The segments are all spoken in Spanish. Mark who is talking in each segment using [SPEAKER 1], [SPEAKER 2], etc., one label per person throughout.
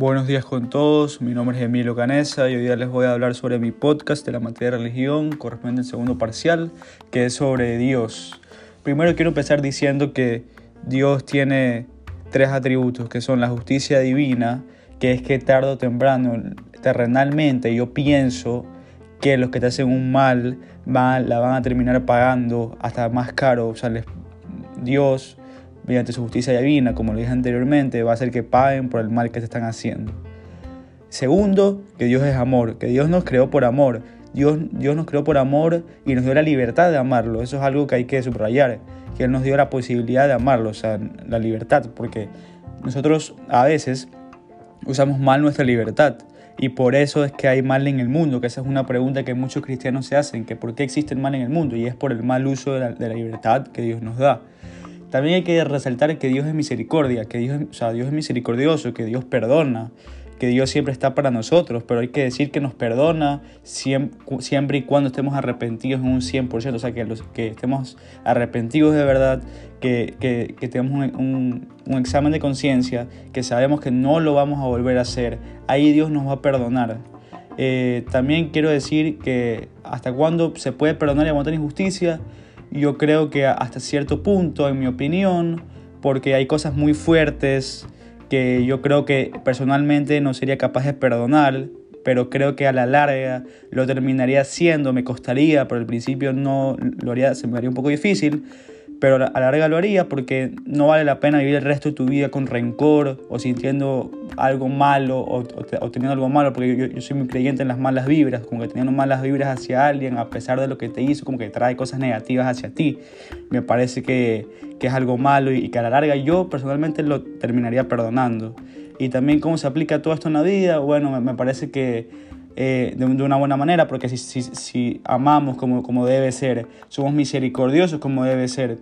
[SPEAKER 1] Buenos días con todos, mi nombre es Emilio Canesa y hoy día les voy a hablar sobre mi podcast de la materia de religión correspondiente al segundo parcial, que es sobre Dios. Primero quiero empezar diciendo que Dios tiene tres atributos, que son la justicia divina, que es que tarde o temprano, terrenalmente, yo pienso que los que te hacen un mal van, la van a terminar pagando hasta más caro. O sea, Dios mediante su justicia divina, como lo dije anteriormente, va a hacer que paguen por el mal que te están haciendo. Segundo, que Dios es amor, que Dios nos creó por amor. Dios, Dios nos creó por amor y nos dio la libertad de amarlo. Eso es algo que hay que subrayar, que Él nos dio la posibilidad de amarlo, o sea, la libertad, porque nosotros a veces usamos mal nuestra libertad y por eso es que hay mal en el mundo, que esa es una pregunta que muchos cristianos se hacen, que por qué existe el mal en el mundo y es por el mal uso de la libertad que Dios nos da. También hay que resaltar que Dios es misericordia, que Dios, o sea, Dios es misericordioso, que Dios perdona, que Dios siempre está para nosotros, pero hay que decir que nos perdona siempre, y cuando estemos arrepentidos en un 100%, o sea, que, los, que estemos arrepentidos de verdad, que, que, que tengamos un, un, examen de conciencia, que sabemos que no lo vamos a volver a hacer, ahí Dios nos va a perdonar. Eh, también quiero decir que hasta cuándo se puede perdonar y aguantar injusticia, yo creo que hasta cierto punto, en mi opinión, porque hay cosas muy fuertes que yo creo que personalmente no sería capaz de perdonar, pero creo que a la larga lo terminaría haciendo, me costaría, por el principio no lo haría, se me haría un poco difícil, pero a la larga lo haría porque no vale la pena vivir el resto de tu vida con rencor o sintiendo algo malo o, teniendo algo malo, porque yo, soy muy creyente en las malas vibras, como que teniendo malas vibras hacia alguien a pesar de lo que te hizo, como que trae cosas negativas hacia ti. Me parece que, que es algo malo y, que a la larga yo personalmente lo terminaría perdonando. Y también cómo se aplica todo esto en la vida, bueno, me, parece que eh, de, de, una buena manera, porque si, si, si amamos como, como debe ser, somos misericordiosos como debe ser,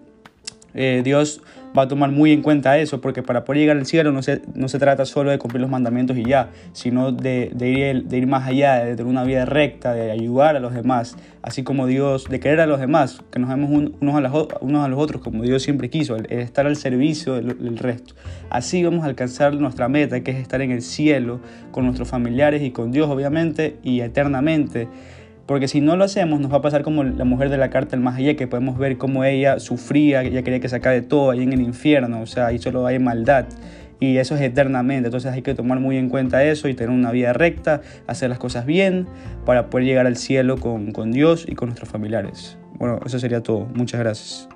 [SPEAKER 1] eh, Dios va a tomar muy en cuenta eso, porque para poder llegar al cielo no se, no se trata solo de cumplir los mandamientos y ya, sino de, de, ir, de ir más allá, de tener una vida recta, de ayudar a los demás, así como Dios, de querer a los demás, que nos vemos unos, a los, unos a los otros como Dios siempre quiso, el, estar al servicio del, del resto. Así vamos a alcanzar nuestra meta, que es estar en el cielo con nuestros familiares y con Dios, obviamente, y eternamente. Porque si no lo hacemos, nos va a pasar como la mujer de la carta del más allá, que podemos ver cómo ella sufría, ella quería que se acabe todo ahí en el infierno, o sea, ahí solo hay maldad. Y eso es eternamente, entonces hay que tomar muy en cuenta eso y tener una vida recta, hacer las cosas bien para poder llegar al cielo con, con Dios y con nuestros familiares. Bueno, eso sería todo. Muchas gracias.